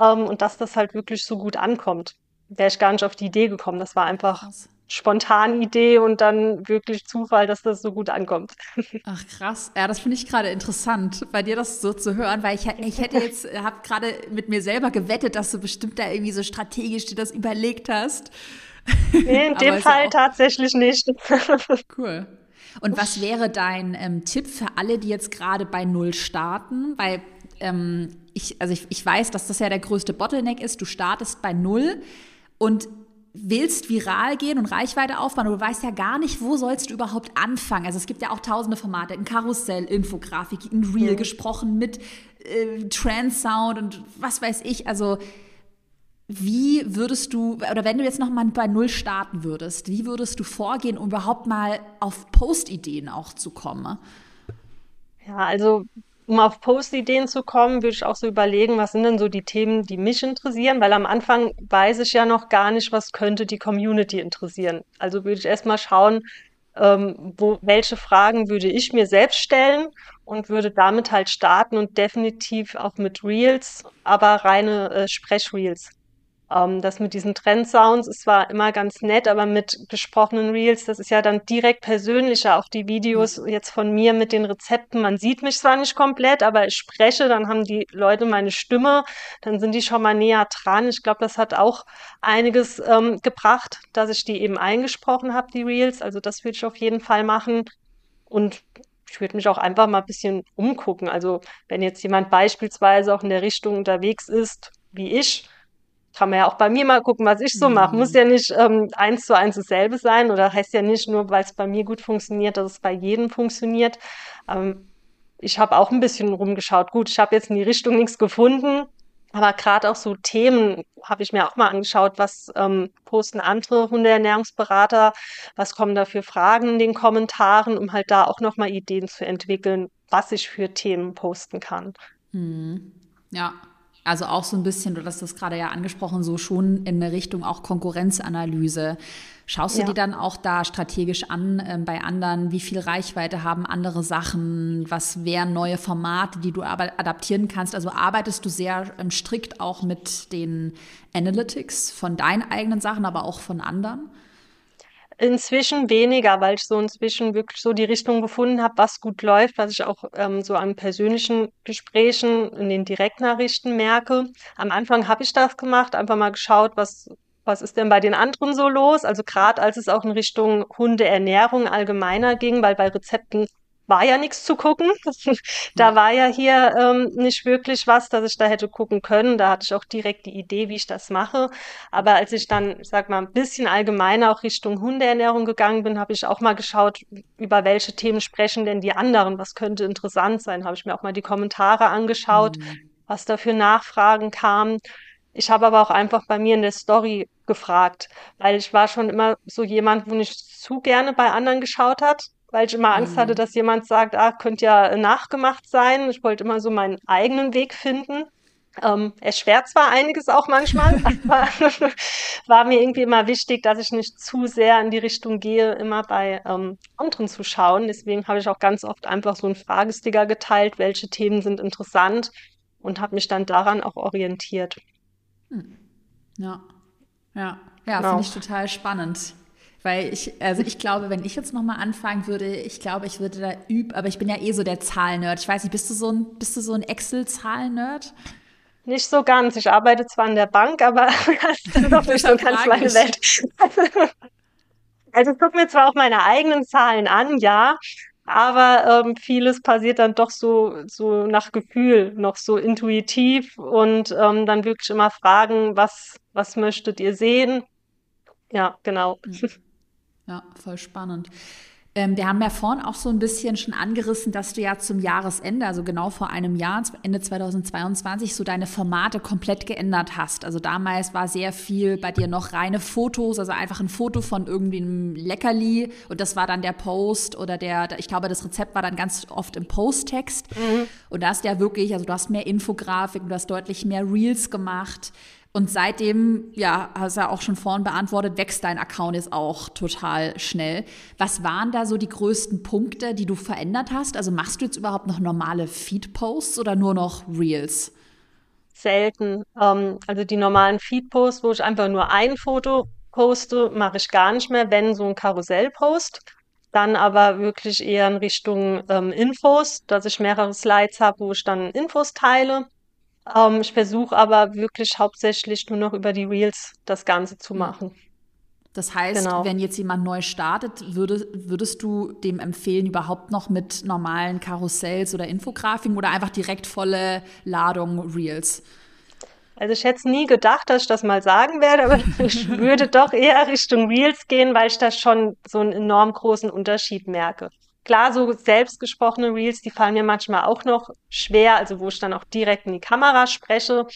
ähm, und dass das halt wirklich so gut ankommt. Wäre ich gar nicht auf die Idee gekommen. Das war einfach Krass spontan Idee und dann wirklich Zufall, dass das so gut ankommt. Ach krass, ja, das finde ich gerade interessant, bei dir das so zu hören, weil ich, ich hätte jetzt, habe gerade mit mir selber gewettet, dass du bestimmt da irgendwie so strategisch dir das überlegt hast. Nee, in dem Fall ja tatsächlich nicht. cool. Und was wäre dein ähm, Tipp für alle, die jetzt gerade bei Null starten? Weil ähm, ich, also ich, ich weiß, dass das ja der größte Bottleneck ist. Du startest bei Null und willst viral gehen und Reichweite aufbauen, aber du weißt ja gar nicht, wo sollst du überhaupt anfangen. Also es gibt ja auch tausende Formate, ein Karussell, Infografik, ein Reel, mhm. gesprochen mit äh, Trans-Sound und was weiß ich. Also wie würdest du, oder wenn du jetzt noch mal bei Null starten würdest, wie würdest du vorgehen, um überhaupt mal auf Post-Ideen auch zu kommen? Ja, also um auf Post-Ideen zu kommen, würde ich auch so überlegen, was sind denn so die Themen, die mich interessieren, weil am Anfang weiß ich ja noch gar nicht, was könnte die Community interessieren. Also würde ich erstmal schauen, ähm, wo, welche Fragen würde ich mir selbst stellen und würde damit halt starten und definitiv auch mit Reels, aber reine äh, Sprechreels. Ähm, das mit diesen Trendsounds ist zwar immer ganz nett, aber mit gesprochenen Reels, das ist ja dann direkt persönlicher. Auch die Videos mhm. jetzt von mir mit den Rezepten. Man sieht mich zwar nicht komplett, aber ich spreche, dann haben die Leute meine Stimme, dann sind die schon mal näher dran. Ich glaube, das hat auch einiges ähm, gebracht, dass ich die eben eingesprochen habe, die Reels. Also das würde ich auf jeden Fall machen. Und ich würde mich auch einfach mal ein bisschen umgucken. Also wenn jetzt jemand beispielsweise auch in der Richtung unterwegs ist, wie ich, kann man ja auch bei mir mal gucken, was ich so mache. Muss mhm. ja nicht ähm, eins zu eins dasselbe sein oder heißt ja nicht nur, weil es bei mir gut funktioniert, dass es bei jedem funktioniert. Ähm, ich habe auch ein bisschen rumgeschaut. Gut, ich habe jetzt in die Richtung nichts gefunden, aber gerade auch so Themen habe ich mir auch mal angeschaut, was ähm, posten andere Hundeernährungsberater, was kommen da für Fragen in den Kommentaren, um halt da auch nochmal Ideen zu entwickeln, was ich für Themen posten kann. Hm. Ja, also auch so ein bisschen, du hast das gerade ja angesprochen, so schon in der Richtung auch Konkurrenzanalyse. Schaust du ja. dir dann auch da strategisch an äh, bei anderen, wie viel Reichweite haben andere Sachen, was wären neue Formate, die du aber adaptieren kannst? Also arbeitest du sehr ähm, strikt auch mit den Analytics von deinen eigenen Sachen, aber auch von anderen? Inzwischen weniger, weil ich so inzwischen wirklich so die Richtung gefunden habe, was gut läuft, was ich auch ähm, so an persönlichen Gesprächen in den Direktnachrichten merke. Am Anfang habe ich das gemacht, einfach mal geschaut, was was ist denn bei den anderen so los? Also gerade als es auch in Richtung Hundeernährung allgemeiner ging, weil bei Rezepten war ja nichts zu gucken. da war ja hier ähm, nicht wirklich was, dass ich da hätte gucken können. Da hatte ich auch direkt die Idee, wie ich das mache. Aber als ich dann, ich sag mal, ein bisschen allgemeiner auch Richtung Hundeernährung gegangen bin, habe ich auch mal geschaut, über welche Themen sprechen denn die anderen? Was könnte interessant sein? Habe ich mir auch mal die Kommentare angeschaut, mhm. was da für Nachfragen kamen. Ich habe aber auch einfach bei mir in der Story gefragt, weil ich war schon immer so jemand, wo nicht zu gerne bei anderen geschaut hat weil ich immer Angst hatte, mhm. dass jemand sagt, ah, könnte ja nachgemacht sein. Ich wollte immer so meinen eigenen Weg finden. Ähm, erschwert zwar einiges auch manchmal, aber war mir irgendwie immer wichtig, dass ich nicht zu sehr in die Richtung gehe, immer bei ähm, anderen zu schauen. Deswegen habe ich auch ganz oft einfach so einen Fragesticker geteilt, welche Themen sind interessant und habe mich dann daran auch orientiert. Hm. Ja, ja, ja, genau. finde ich total spannend. Weil ich, also ich glaube, wenn ich jetzt nochmal anfangen würde, ich glaube, ich würde da üben, aber ich bin ja eh so der Zahlnerd. Ich weiß nicht, bist du so ein, bist du so ein Excel-Zahlnerd? Nicht so ganz. Ich arbeite zwar in der Bank, aber das ist doch nicht so ganz meine Welt. Also ich gucke mir zwar auch meine eigenen Zahlen an, ja, aber ähm, vieles passiert dann doch so, so nach Gefühl, noch so intuitiv und ähm, dann wirklich immer fragen, was, was möchtet ihr sehen? Ja, genau. Ja, voll spannend. Ähm, wir haben ja vorhin auch so ein bisschen schon angerissen, dass du ja zum Jahresende, also genau vor einem Jahr, Ende 2022, so deine Formate komplett geändert hast. Also damals war sehr viel bei dir noch reine Fotos, also einfach ein Foto von irgendwie einem Leckerli und das war dann der Post oder der, ich glaube, das Rezept war dann ganz oft im Posttext. Mhm. Und da hast du ja wirklich, also du hast mehr Infografiken, du hast deutlich mehr Reels gemacht. Und seitdem, ja, hast du ja auch schon vorhin beantwortet, wächst dein Account jetzt auch total schnell. Was waren da so die größten Punkte, die du verändert hast? Also machst du jetzt überhaupt noch normale Feed-Posts oder nur noch Reels? Selten. Ähm, also die normalen Feed-Posts, wo ich einfach nur ein Foto poste, mache ich gar nicht mehr, wenn so ein Karussell-Post. Dann aber wirklich eher in Richtung ähm, Infos, dass ich mehrere Slides habe, wo ich dann Infos teile. Ähm, ich versuche aber wirklich hauptsächlich nur noch über die Reels das Ganze zu hm. machen. Das heißt, genau. wenn jetzt jemand neu startet, würde, würdest du dem empfehlen, überhaupt noch mit normalen Karussells oder Infografiken oder einfach direkt volle Ladung Reels? Also ich hätte es nie gedacht, dass ich das mal sagen werde, aber ich würde doch eher Richtung Reels gehen, weil ich da schon so einen enorm großen Unterschied merke. Klar, so selbstgesprochene Reels, die fallen mir manchmal auch noch schwer, also wo ich dann auch direkt in die Kamera spreche.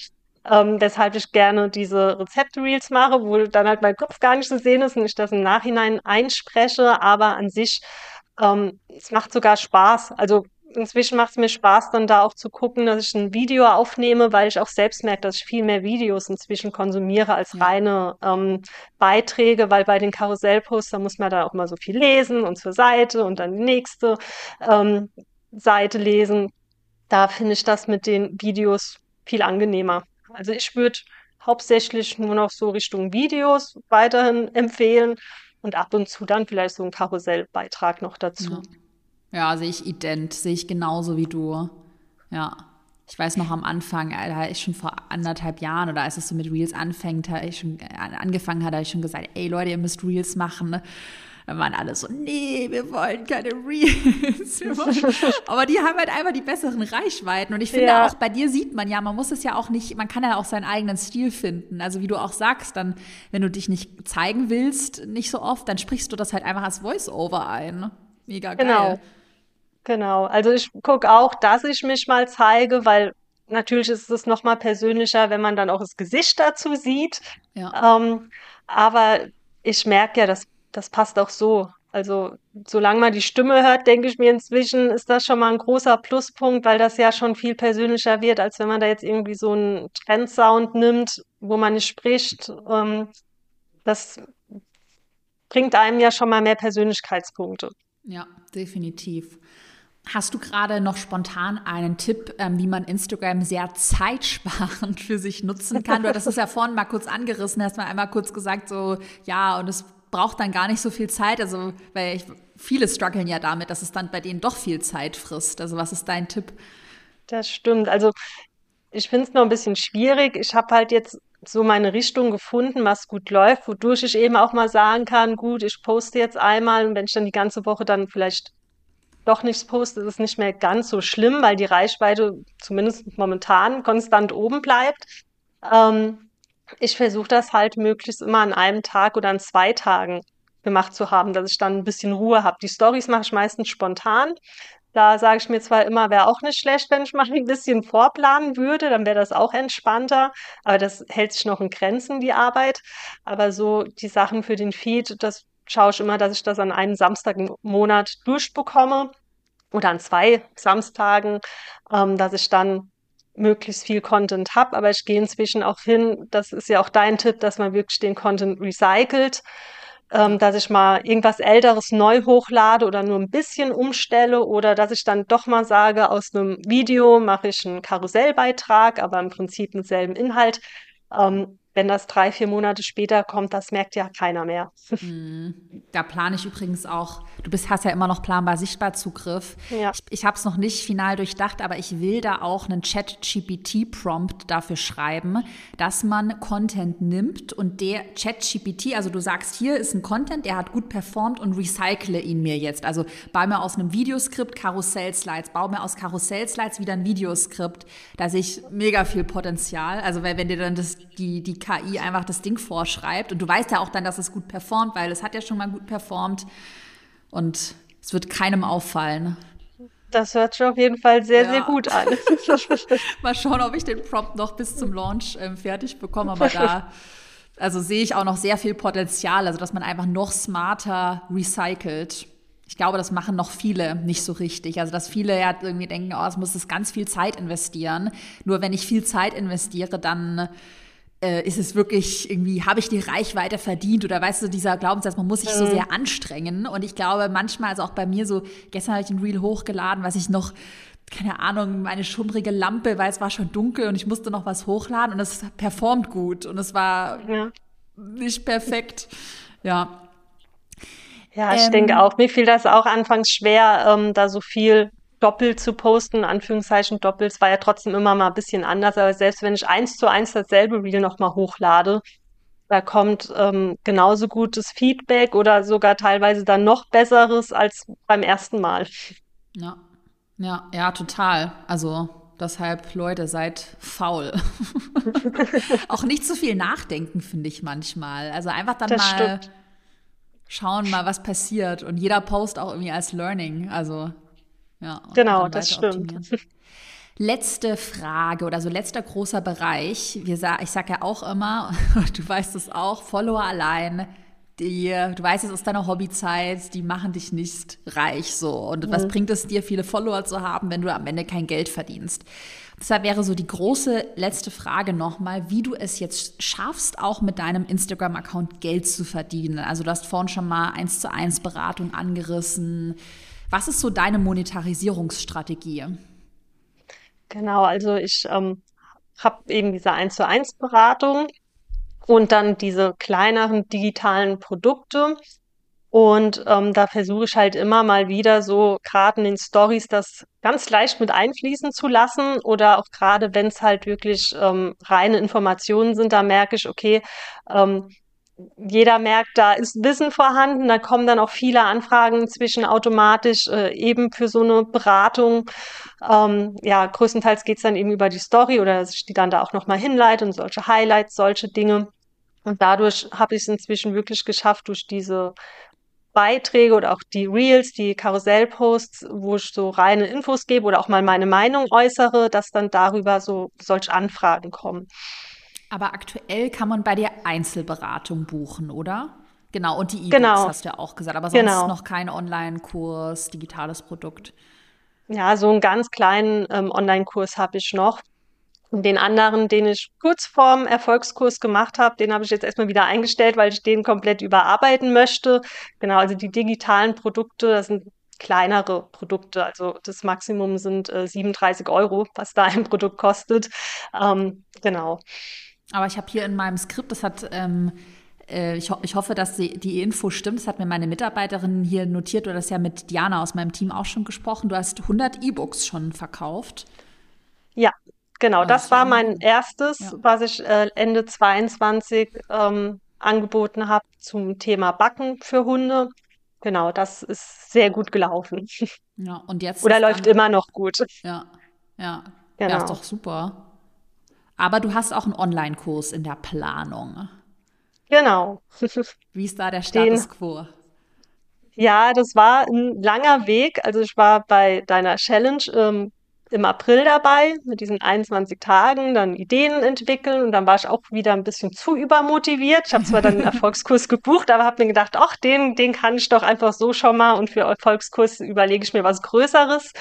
Ähm, weshalb ich gerne diese Rezepte-Reels mache, wo dann halt mein Kopf gar nicht zu sehen ist und ich das im Nachhinein einspreche. Aber an sich, ähm, es macht sogar Spaß. Also inzwischen macht es mir Spaß, dann da auch zu gucken, dass ich ein Video aufnehme, weil ich auch selbst merke, dass ich viel mehr Videos inzwischen konsumiere als ja. reine ähm, Beiträge, weil bei den Karussellposts, da muss man da auch mal so viel lesen und zur Seite und dann die nächste ähm, Seite lesen. Da finde ich das mit den Videos viel angenehmer. Also ich würde hauptsächlich nur noch so Richtung Videos weiterhin empfehlen und ab und zu dann vielleicht so einen Karussellbeitrag noch dazu. Ja. Ja, sehe ich ident, sehe ich genauso wie du. Ja. Ich weiß noch am Anfang, äh, da ich schon vor anderthalb Jahren oder als es so mit Reels anfängt, da ich schon äh, angefangen hat, habe ich schon gesagt, ey Leute, ihr müsst Reels machen. Ne? Dann waren alle so, nee, wir wollen keine Reels. Aber die haben halt einfach die besseren Reichweiten. Und ich finde ja. auch, bei dir sieht man ja, man muss es ja auch nicht, man kann ja auch seinen eigenen Stil finden. Also wie du auch sagst, dann, wenn du dich nicht zeigen willst, nicht so oft, dann sprichst du das halt einfach als Voice-Over ein. Mega geil. Genau. Genau, also ich gucke auch, dass ich mich mal zeige, weil natürlich ist es noch mal persönlicher, wenn man dann auch das Gesicht dazu sieht. Ja. Ähm, aber ich merke ja, das, das passt auch so. Also solange man die Stimme hört, denke ich mir inzwischen, ist das schon mal ein großer Pluspunkt, weil das ja schon viel persönlicher wird, als wenn man da jetzt irgendwie so einen Trendsound nimmt, wo man nicht spricht. Ähm, das bringt einem ja schon mal mehr Persönlichkeitspunkte. Ja, definitiv. Hast du gerade noch spontan einen Tipp, ähm, wie man Instagram sehr zeitsparend für sich nutzen kann? Du hattest es ja vorhin mal kurz angerissen, hast mal einmal kurz gesagt, so, ja, und es braucht dann gar nicht so viel Zeit. Also, weil ich, viele strugglen ja damit, dass es dann bei denen doch viel Zeit frisst. Also, was ist dein Tipp? Das stimmt. Also, ich finde es noch ein bisschen schwierig. Ich habe halt jetzt so meine Richtung gefunden, was gut läuft, wodurch ich eben auch mal sagen kann, gut, ich poste jetzt einmal und wenn ich dann die ganze Woche dann vielleicht doch nichts poste, ist nicht mehr ganz so schlimm, weil die Reichweite zumindest momentan konstant oben bleibt. Ähm, ich versuche das halt möglichst immer an einem Tag oder an zwei Tagen gemacht zu haben, dass ich dann ein bisschen Ruhe habe. Die Stories mache ich meistens spontan. Da sage ich mir zwar immer, wäre auch nicht schlecht, wenn ich mal ein bisschen vorplanen würde, dann wäre das auch entspannter. Aber das hält sich noch in Grenzen, die Arbeit. Aber so die Sachen für den Feed, das schaue ich immer, dass ich das an einem Samstag im Monat durchbekomme oder an zwei Samstagen, ähm, dass ich dann möglichst viel Content habe. Aber ich gehe inzwischen auch hin, das ist ja auch dein Tipp, dass man wirklich den Content recycelt, ähm, dass ich mal irgendwas Älteres neu hochlade oder nur ein bisschen umstelle oder dass ich dann doch mal sage, aus einem Video mache ich einen Karussellbeitrag, aber im Prinzip denselben Inhalt. Ähm, wenn das drei, vier Monate später kommt, das merkt ja keiner mehr. Mhm. Da plane ich übrigens auch, du bist, hast ja immer noch planbar sichtbar Zugriff. Ja. Ich, ich habe es noch nicht final durchdacht, aber ich will da auch einen Chat-GPT-Prompt dafür schreiben, dass man Content nimmt und der Chat-GPT, also du sagst, hier ist ein Content, der hat gut performt und recycle ihn mir jetzt. Also baue mir aus einem Videoskript Karussell-Slides, baue mir aus Karussell-Slides wieder ein Videoskript. Da sehe ich mega viel Potenzial. Also wenn, wenn dir dann das, die, die KI einfach das Ding vorschreibt. Und du weißt ja auch dann, dass es gut performt, weil es hat ja schon mal gut performt. Und es wird keinem auffallen. Das hört schon auf jeden Fall sehr, ja. sehr gut an. mal schauen, ob ich den Prompt noch bis zum Launch ähm, fertig bekomme. Aber da also sehe ich auch noch sehr viel Potenzial, also dass man einfach noch smarter recycelt. Ich glaube, das machen noch viele nicht so richtig. Also, dass viele ja irgendwie denken, oh, es muss das ganz viel Zeit investieren. Nur wenn ich viel Zeit investiere, dann äh, ist es wirklich irgendwie, habe ich die Reichweite verdient oder weißt du, dieser Glaubenssatz, man muss sich so mhm. sehr anstrengen. Und ich glaube manchmal, also auch bei mir so, gestern habe ich ein Reel hochgeladen, was ich noch, keine Ahnung, meine schummrige Lampe, weil es war schon dunkel und ich musste noch was hochladen und es performt gut und es war ja. nicht perfekt. Ja. Ja, ich ähm, denke auch, mir fiel das auch anfangs schwer, ähm, da so viel doppelt zu posten, Anführungszeichen doppelt. Es war ja trotzdem immer mal ein bisschen anders, aber selbst wenn ich eins zu eins dasselbe Reel nochmal hochlade, da kommt ähm, genauso gutes Feedback oder sogar teilweise dann noch besseres als beim ersten Mal. Ja, ja, ja, total. Also deshalb, Leute, seid faul. Auch nicht zu viel nachdenken, finde ich manchmal. Also einfach dann das mal stimmt. schauen, mal was passiert. Und jeder Post auch irgendwie als Learning. Also ja, genau, das stimmt. Letzte Frage oder so letzter großer Bereich. Wir, ich sage ja auch immer, du weißt es auch, Follower allein, die, du weißt es aus deiner Hobbyzeit, die machen dich nicht reich so. Und mhm. was bringt es dir, viele Follower zu haben, wenn du am Ende kein Geld verdienst? Deshalb wäre so die große letzte Frage nochmal, wie du es jetzt schaffst, auch mit deinem Instagram-Account Geld zu verdienen. Also du hast vorhin schon mal eins zu eins Beratung angerissen. Was ist so deine Monetarisierungsstrategie? Genau, also ich ähm, habe eben diese 1 zu 1 Beratung und dann diese kleineren digitalen Produkte. Und ähm, da versuche ich halt immer mal wieder so gerade in den Stories das ganz leicht mit einfließen zu lassen oder auch gerade wenn es halt wirklich ähm, reine Informationen sind, da merke ich, okay, ähm, jeder merkt, da ist Wissen vorhanden, da kommen dann auch viele Anfragen inzwischen automatisch äh, eben für so eine Beratung. Ähm, ja, größtenteils geht's dann eben über die Story oder die dann da auch nochmal hinleite und solche Highlights, solche Dinge. Und dadurch habe ich es inzwischen wirklich geschafft, durch diese Beiträge oder auch die Reels, die Karussellposts, wo ich so reine Infos gebe oder auch mal meine Meinung äußere, dass dann darüber so solche Anfragen kommen. Aber aktuell kann man bei dir Einzelberatung buchen, oder? Genau, und die E-Books genau. hast du ja auch gesagt, aber sonst genau. noch kein Online-Kurs, digitales Produkt. Ja, so einen ganz kleinen ähm, Online-Kurs habe ich noch. Und den anderen, den ich kurz vorm Erfolgskurs gemacht habe, den habe ich jetzt erstmal wieder eingestellt, weil ich den komplett überarbeiten möchte. Genau, also die digitalen Produkte, das sind kleinere Produkte. Also das Maximum sind äh, 37 Euro, was da ein Produkt kostet. Ähm, genau. Aber ich habe hier in meinem Skript, das hat, ähm, äh, ich, ho ich, hoffe, dass die, die, Info stimmt, das hat mir meine Mitarbeiterin hier notiert, du hast ja mit Diana aus meinem Team auch schon gesprochen, du hast 100 E-Books schon verkauft. Ja, genau, das war mein erstes, ja. was ich äh, Ende 22 ähm, angeboten habe zum Thema Backen für Hunde. Genau, das ist sehr gut gelaufen. Ja, und jetzt. Oder läuft immer noch gut. Ja, ja. Genau. Ja, ist doch super. Aber du hast auch einen Online-Kurs in der Planung. Genau. Wie ist da der Status quo? Ja, das war ein langer Weg. Also ich war bei deiner Challenge ähm, im April dabei mit diesen 21 Tagen, dann Ideen entwickeln und dann war ich auch wieder ein bisschen zu übermotiviert. Ich habe zwar dann einen Erfolgskurs gebucht, aber habe mir gedacht, ach, den, den kann ich doch einfach so schon mal und für Erfolgskurs überlege ich mir was Größeres.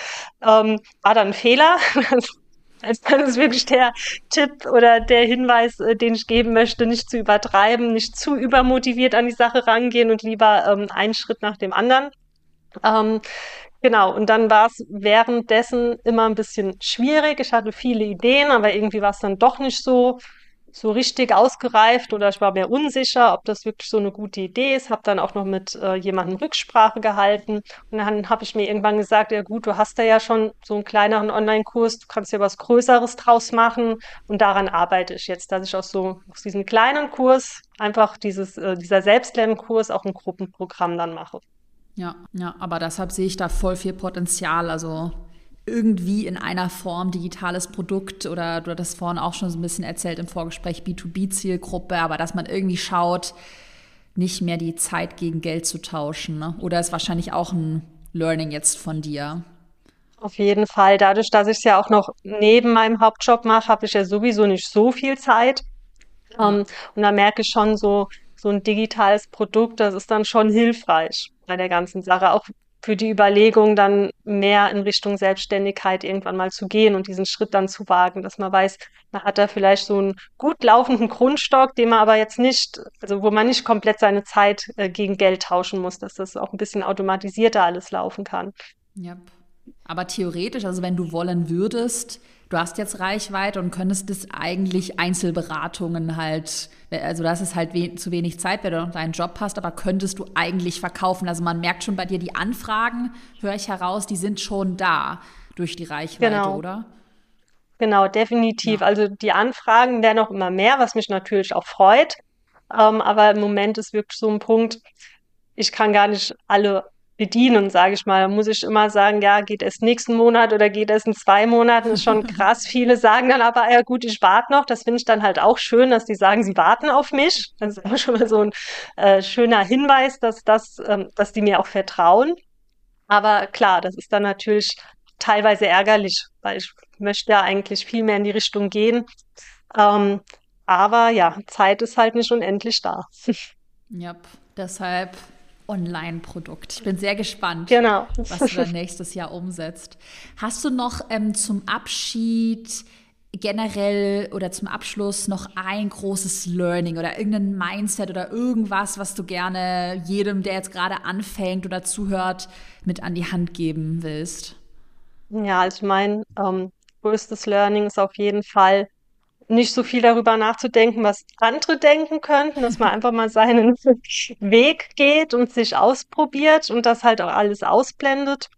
Ähm, war dann ein Fehler. Also das ist wirklich der Tipp oder der Hinweis, äh, den ich geben möchte, nicht zu übertreiben, nicht zu übermotiviert an die Sache rangehen und lieber ähm, einen Schritt nach dem anderen. Ähm, genau, und dann war es währenddessen immer ein bisschen schwierig. Ich hatte viele Ideen, aber irgendwie war es dann doch nicht so so richtig ausgereift oder ich war mir unsicher, ob das wirklich so eine gute Idee ist. Habe dann auch noch mit äh, jemandem Rücksprache gehalten und dann habe ich mir irgendwann gesagt, ja gut, du hast da ja schon so einen kleineren Online-Kurs, du kannst ja was Größeres draus machen und daran arbeite ich jetzt, dass ich auch so aus diesem kleinen Kurs einfach dieses äh, dieser Selbstlernkurs auch ein Gruppenprogramm dann mache. Ja, ja, aber deshalb sehe ich da voll viel Potenzial. Also irgendwie in einer Form digitales Produkt oder du hattest vorhin auch schon so ein bisschen erzählt im Vorgespräch B2B-Zielgruppe, aber dass man irgendwie schaut, nicht mehr die Zeit gegen Geld zu tauschen. Ne? Oder ist wahrscheinlich auch ein Learning jetzt von dir? Auf jeden Fall. Dadurch, dass ich es ja auch noch neben meinem Hauptjob mache, habe ich ja sowieso nicht so viel Zeit. Um, und da merke ich schon so, so ein digitales Produkt, das ist dann schon hilfreich bei der ganzen Sache. Auch für die Überlegung, dann mehr in Richtung Selbstständigkeit irgendwann mal zu gehen und diesen Schritt dann zu wagen, dass man weiß, man hat da vielleicht so einen gut laufenden Grundstock, den man aber jetzt nicht, also wo man nicht komplett seine Zeit äh, gegen Geld tauschen muss, dass das auch ein bisschen automatisierter alles laufen kann. Ja. Aber theoretisch, also wenn du wollen würdest, du hast jetzt Reichweite und könntest das eigentlich Einzelberatungen halt, also das ist halt we zu wenig Zeit, wenn du noch deinen Job hast, aber könntest du eigentlich verkaufen. Also man merkt schon bei dir, die Anfragen, höre ich heraus, die sind schon da durch die Reichweite, genau. oder? Genau, definitiv. Ja. Also die Anfragen werden auch immer mehr, was mich natürlich auch freut. Ähm, aber im Moment ist wirklich so ein Punkt, ich kann gar nicht alle bedienen, sage ich mal. Da muss ich immer sagen, ja, geht es nächsten Monat oder geht es in zwei Monaten, ist schon krass. Viele sagen dann aber, ja gut, ich warte noch. Das finde ich dann halt auch schön, dass die sagen, sie warten auf mich. Das ist immer schon mal so ein äh, schöner Hinweis, dass, das, ähm, dass die mir auch vertrauen. Aber klar, das ist dann natürlich teilweise ärgerlich, weil ich möchte ja eigentlich viel mehr in die Richtung gehen. Ähm, aber ja, Zeit ist halt nicht unendlich da. Ja, deshalb Online-Produkt. Ich bin sehr gespannt, genau. was du dann nächstes Jahr umsetzt. Hast du noch ähm, zum Abschied generell oder zum Abschluss noch ein großes Learning oder irgendein Mindset oder irgendwas, was du gerne jedem, der jetzt gerade anfängt oder zuhört, mit an die Hand geben willst? Ja, also mein ähm, größtes Learning ist auf jeden Fall, nicht so viel darüber nachzudenken, was andere denken könnten, dass man einfach mal seinen Weg geht und sich ausprobiert und das halt auch alles ausblendet,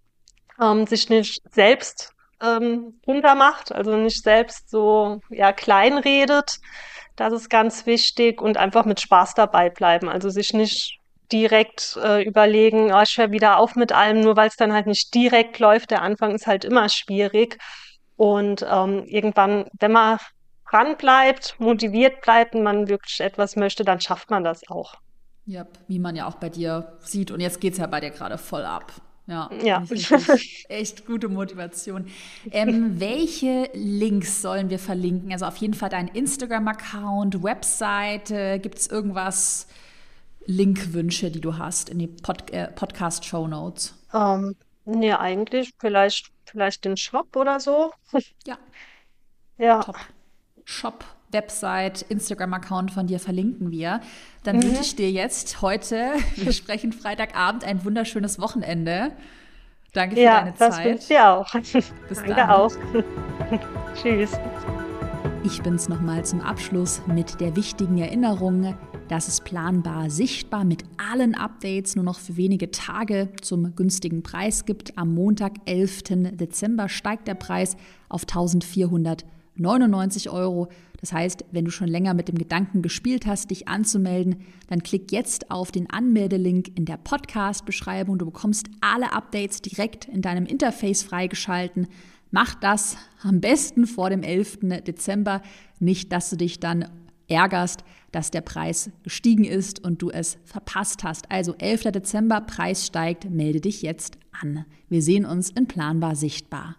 ähm, sich nicht selbst ähm, runtermacht, also nicht selbst so ja klein redet. Das ist ganz wichtig und einfach mit Spaß dabei bleiben, also sich nicht direkt äh, überlegen, oh, ich höre wieder auf mit allem, nur weil es dann halt nicht direkt läuft. Der Anfang ist halt immer schwierig. Und ähm, irgendwann, wenn man dran bleibt, motiviert bleibt und man wirklich etwas möchte, dann schafft man das auch. Ja, wie man ja auch bei dir sieht. Und jetzt geht es ja bei dir gerade voll ab. Ja, ja. echt gute Motivation. Ähm, welche Links sollen wir verlinken? Also auf jeden Fall dein Instagram-Account, Webseite. Gibt es irgendwas, Linkwünsche, die du hast in die Pod äh, Podcast-Show Notes? Ähm, nee, eigentlich vielleicht, vielleicht den Shop oder so. Ja. Ja. Top. Shop, Website, Instagram-Account von dir verlinken wir. Dann mhm. wünsche ich dir jetzt heute, wir sprechen Freitagabend, ein wunderschönes Wochenende. Danke für ja, deine Zeit. Ja, das wünsche ich dir auch. Bis Danke dann. auch. Tschüss. Ich bin's nochmal zum Abschluss mit der wichtigen Erinnerung, dass es planbar sichtbar mit allen Updates nur noch für wenige Tage zum günstigen Preis gibt. Am Montag, 11. Dezember, steigt der Preis auf 1400 99 Euro. Das heißt, wenn du schon länger mit dem Gedanken gespielt hast, dich anzumelden, dann klick jetzt auf den Anmeldelink in der Podcast-Beschreibung. Du bekommst alle Updates direkt in deinem Interface freigeschalten. Mach das am besten vor dem 11. Dezember. Nicht, dass du dich dann ärgerst, dass der Preis gestiegen ist und du es verpasst hast. Also 11. Dezember, Preis steigt, melde dich jetzt an. Wir sehen uns in Planbar sichtbar.